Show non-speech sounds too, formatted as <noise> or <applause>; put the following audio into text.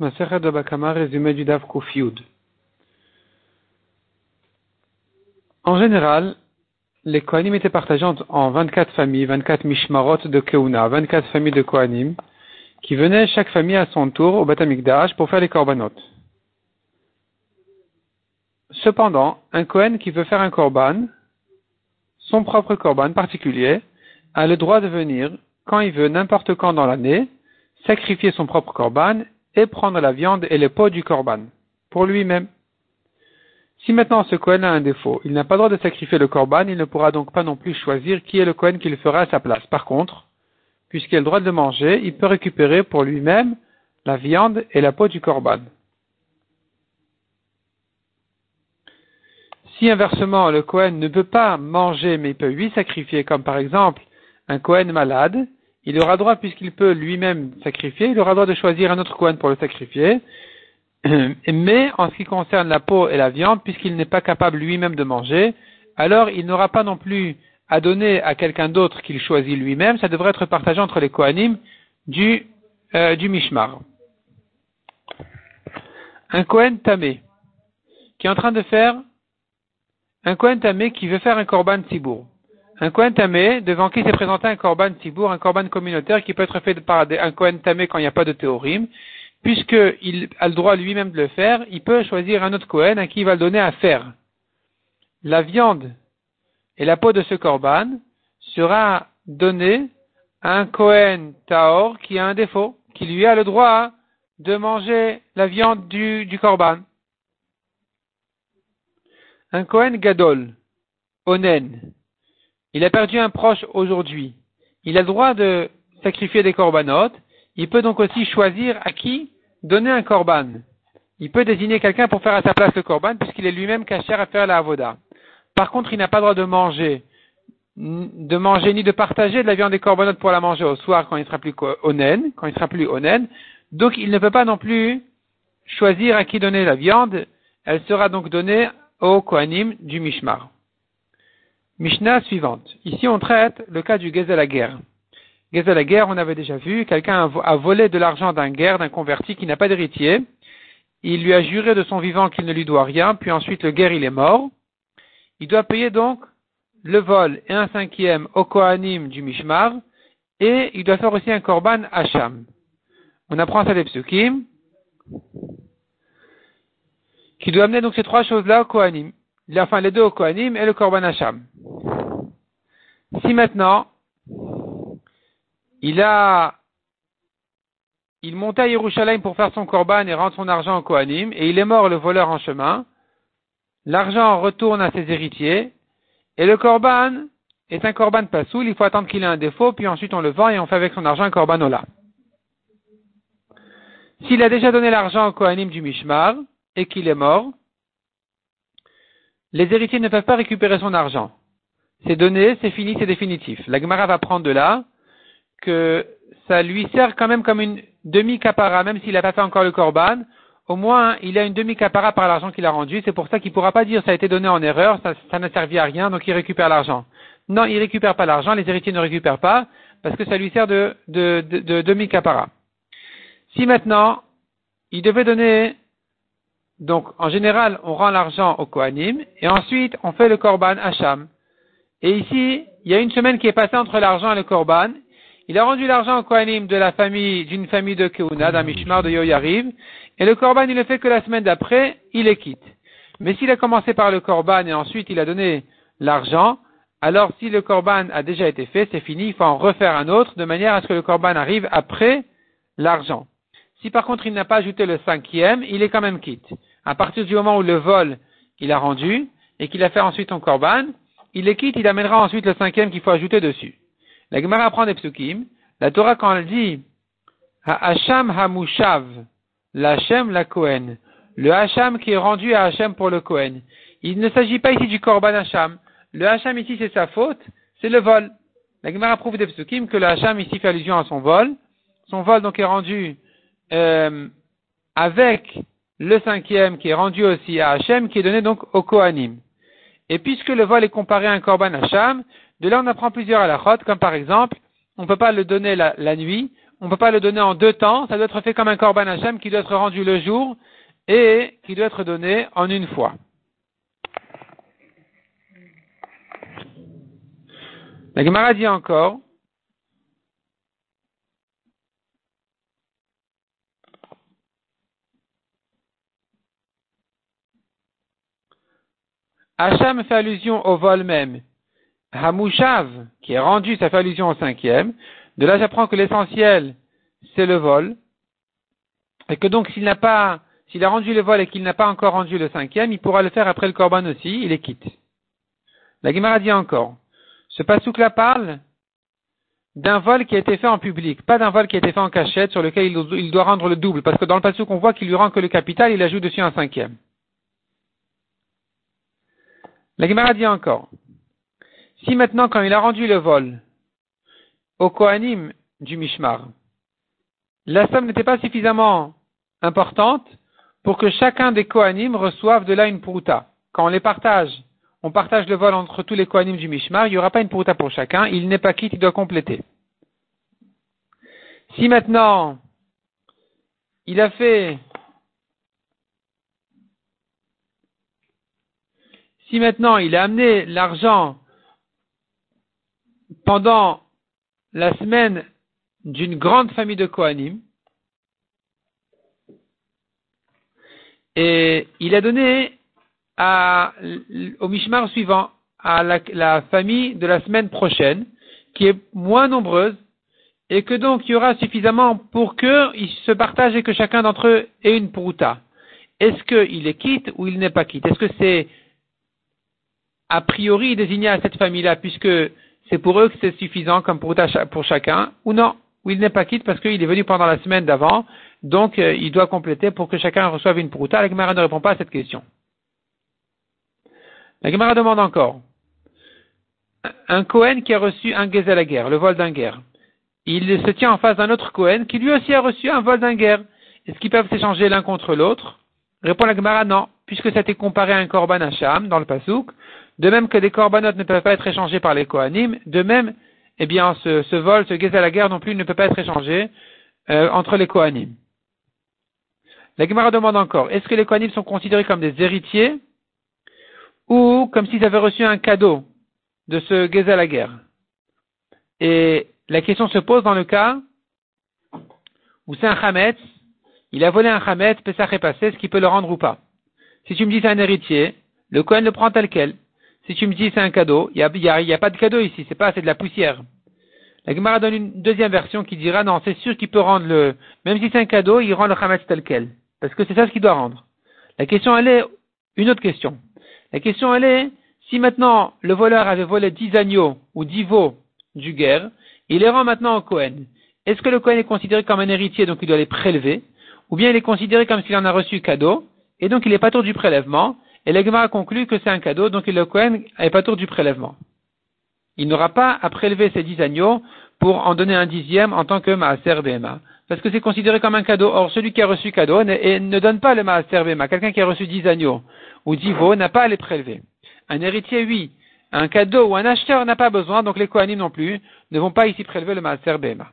Maseret de Bakama, résumé du Dav Kofiud. En général, les Kohanim étaient partagés en 24 familles, 24 mishmarot de Keuna, 24 familles de Kohanim, qui venaient chaque famille à son tour au Batamikdash pour faire les korbanot. Cependant, un Kohen qui veut faire un korban, son propre korban particulier, a le droit de venir, quand il veut, n'importe quand dans l'année, sacrifier son propre korban et prendre la viande et les pots du korban, pour lui-même. Si maintenant ce Kohen a un défaut, il n'a pas le droit de sacrifier le korban, il ne pourra donc pas non plus choisir qui est le Kohen qui le fera à sa place. Par contre, puisqu'il a le droit de manger, il peut récupérer pour lui-même la viande et la peau du korban. Si inversement le Kohen ne peut pas manger mais il peut lui sacrifier, comme par exemple un Kohen malade, il aura droit, puisqu'il peut lui-même sacrifier, il aura droit de choisir un autre Kohen pour le sacrifier. <clears throat> Mais en ce qui concerne la peau et la viande, puisqu'il n'est pas capable lui-même de manger, alors il n'aura pas non plus à donner à quelqu'un d'autre qu'il choisit lui-même, ça devrait être partagé entre les Kohanim du, euh, Mishmar. Un Kohen tamé, qui est en train de faire, un Kohen tamé qui veut faire un Korban Tibour un Kohen Tamé, devant qui s'est présenté un Korban Tibour, un Korban communautaire qui peut être fait par un Kohen Tamé quand il n'y a pas de théorime, puisqu'il a le droit lui-même de le faire, il peut choisir un autre Kohen à qui il va le donner à faire. La viande et la peau de ce Korban sera donnée à un Kohen Taor qui a un défaut, qui lui a le droit de manger la viande du, du Korban. Un Kohen Gadol, Onen, il a perdu un proche aujourd'hui. Il a le droit de sacrifier des corbanotes. Il peut donc aussi choisir à qui donner un corban. Il peut désigner quelqu'un pour faire à sa place le corban puisqu'il est lui-même caché à faire la avoda. Par contre, il n'a pas le droit de manger, de manger ni de partager de la viande des corbanotes pour la manger au soir quand il sera plus onen, quand il sera plus onen. Donc, il ne peut pas non plus choisir à qui donner la viande. Elle sera donc donnée au Kohanim du Mishmar. Mishnah suivante. Ici, on traite le cas du Gezel à guerre. Gezel à guerre, on avait déjà vu, quelqu'un a volé de l'argent d'un guerre, d'un converti qui n'a pas d'héritier. Il lui a juré de son vivant qu'il ne lui doit rien, puis ensuite le guerre, il est mort. Il doit payer donc le vol et un cinquième au Kohanim du Mishmar, et il doit faire aussi un korban Hacham. On apprend ça des psukim, qui doit amener donc ces trois choses-là au Kohanim enfin les deux au Kohanim et le Korban Hacham. Si maintenant, il a, il montait à Yerushalayim pour faire son Korban et rendre son argent au Kohanim, et il est mort le voleur en chemin, l'argent retourne à ses héritiers, et le Korban est un Korban Pasoul, il faut attendre qu'il ait un défaut, puis ensuite on le vend et on fait avec son argent un Korban Ola. S'il a déjà donné l'argent au Kohanim du Mishmar, et qu'il est mort, les héritiers ne peuvent pas récupérer son argent. C'est donné, c'est fini, c'est définitif. La Gemara va prendre de là que ça lui sert quand même comme une demi-capara, même s'il n'a pas fait encore le korban. Au moins, il a une demi-capara par l'argent qu'il a rendu. C'est pour ça qu'il ne pourra pas dire ça a été donné en erreur, ça, n'a servi à rien, donc il récupère l'argent. Non, il récupère pas l'argent, les héritiers ne récupèrent pas, parce que ça lui sert de demi-capara. Si maintenant, il devait donner donc, en général, on rend l'argent au Kohanim et ensuite on fait le Korban Hacham. Et ici, il y a une semaine qui est passée entre l'argent et le Korban. Il a rendu l'argent au Kohanim de la famille, d'une famille de Keuna, d'un Mishmar de Yoyariv. Et le Korban, il le fait que la semaine d'après, il les quitte. Mais s'il a commencé par le Korban et ensuite il a donné l'argent, alors si le Korban a déjà été fait, c'est fini, il faut en refaire un autre de manière à ce que le Korban arrive après l'argent. Si par contre il n'a pas ajouté le cinquième, il est quand même quitte. À partir du moment où le vol, il a rendu, et qu'il a fait ensuite son korban, il est quitte, il amènera ensuite le cinquième qu'il faut ajouter dessus. La Gemara apprend des psukim. La Torah, quand elle dit Hacham Hamushav, l'Hachem, la Kohen, le Hacham qui est rendu à Hachem pour le Kohen, il ne s'agit pas ici du korban Hacham. Le Hacham ici, c'est sa faute, c'est le vol. La Gemara prouve des psukim que le Hacham ici fait allusion à son vol. Son vol donc est rendu euh, avec le cinquième qui est rendu aussi à Hachem, qui est donné donc au Kohanim. Et puisque le vol est comparé à un Korban Hacham, de là on apprend plusieurs halakhot, comme par exemple, on ne peut pas le donner la, nuit, on ne peut pas le donner en deux temps, ça doit être fait comme un korban Hashem qui doit être rendu le jour et qui doit être donné en une fois. La Gemara dit encore, Hacham fait allusion au vol même. Hamouchav, qui est rendu, ça fait allusion au cinquième. De là, j'apprends que l'essentiel, c'est le vol. Et que donc, s'il n'a pas, s'il a rendu le vol et qu'il n'a pas encore rendu le cinquième, il pourra le faire après le corban aussi, il est quitte. La Gemara dit encore. Ce pasouk-là parle d'un vol qui a été fait en public, pas d'un vol qui a été fait en cachette sur lequel il doit rendre le double, parce que dans le pasouk, on voit qu'il lui rend que le capital, il ajoute dessus un cinquième. La Gemara dit encore, si maintenant, quand il a rendu le vol au Kohanim du Mishmar, la somme n'était pas suffisamment importante pour que chacun des Kohanim reçoive de là une prouta. Quand on les partage, on partage le vol entre tous les Kohanim du Mishmar, il n'y aura pas une prouta pour chacun, il n'est pas quitte, il doit compléter. Si maintenant, il a fait si maintenant il a amené l'argent pendant la semaine d'une grande famille de Kohanim, et il a donné au Mishmar suivant, à la, la, famille de la semaine prochaine, qui est moins nombreuse, et que donc il y aura suffisamment pour qu'ils se partagent et que chacun d'entre eux ait une prouta. Est-ce qu'il est quitte ou il n'est pas quitte? Est-ce que c'est a priori désigné à cette famille-là, puisque c'est pour eux que c'est suffisant comme pour, pour chacun, ou non, ou il n'est pas quitte parce qu'il est venu pendant la semaine d'avant, donc euh, il doit compléter pour que chacun reçoive une prouta. La Gemara ne répond pas à cette question. La Gemara demande encore. Un Cohen qui a reçu un la guerre, le vol d'un guerre. Il se tient en face d'un autre Cohen qui lui aussi a reçu un vol d'un guerre. Est-ce qu'ils peuvent s'échanger l'un contre l'autre? Répond la Gemara non, puisque ça a été comparé à un Korban Hacham dans le Pasouk. De même que des corbanotes ne peuvent pas être échangés par les Kohanim, de même, eh bien, ce, vol, ce guet à la guerre non plus ne peut pas être échangé euh, entre les Kohanim. La Gemara demande encore, est-ce que les Kohanim sont considérés comme des héritiers ou comme s'ils avaient reçu un cadeau de ce guet à la guerre? Et la question se pose dans le cas où c'est un Hametz, il a volé un Hametz, Pessah est passé, est-ce qu'il peut le rendre ou pas? Si tu me dis c'est un héritier, le Kohen le prend tel quel. Si tu me dis c'est un cadeau, il n'y a, y a, pas de cadeau ici, c'est pas, c'est de la poussière. La Gemara donne une deuxième version qui dira non, c'est sûr qu'il peut rendre le, même si c'est un cadeau, il rend le Hametz tel quel. Parce que c'est ça ce qu'il doit rendre. La question elle est, une autre question. La question elle est, si maintenant le voleur avait volé dix agneaux ou dix veaux du guerre, il les rend maintenant au Cohen. Est-ce que le Cohen est considéré comme un héritier, donc il doit les prélever, ou bien il est considéré comme s'il en a reçu cadeau, et donc il n'est pas tour du prélèvement, et l'Egma conclut que c'est un cadeau, donc le Kohen n'est pas tour du prélèvement. Il n'aura pas à prélever ces dix agneaux pour en donner un dixième en tant que Maaser Bema. Parce que c'est considéré comme un cadeau. Or, celui qui a reçu cadeau ne, ne donne pas le Maaser Bema. Quelqu'un qui a reçu dix agneaux ou dix veaux n'a pas à les prélever. Un héritier, oui. Un cadeau ou un acheteur n'a pas besoin, donc les Kohanim non plus ne vont pas ici prélever le Maaser Bema.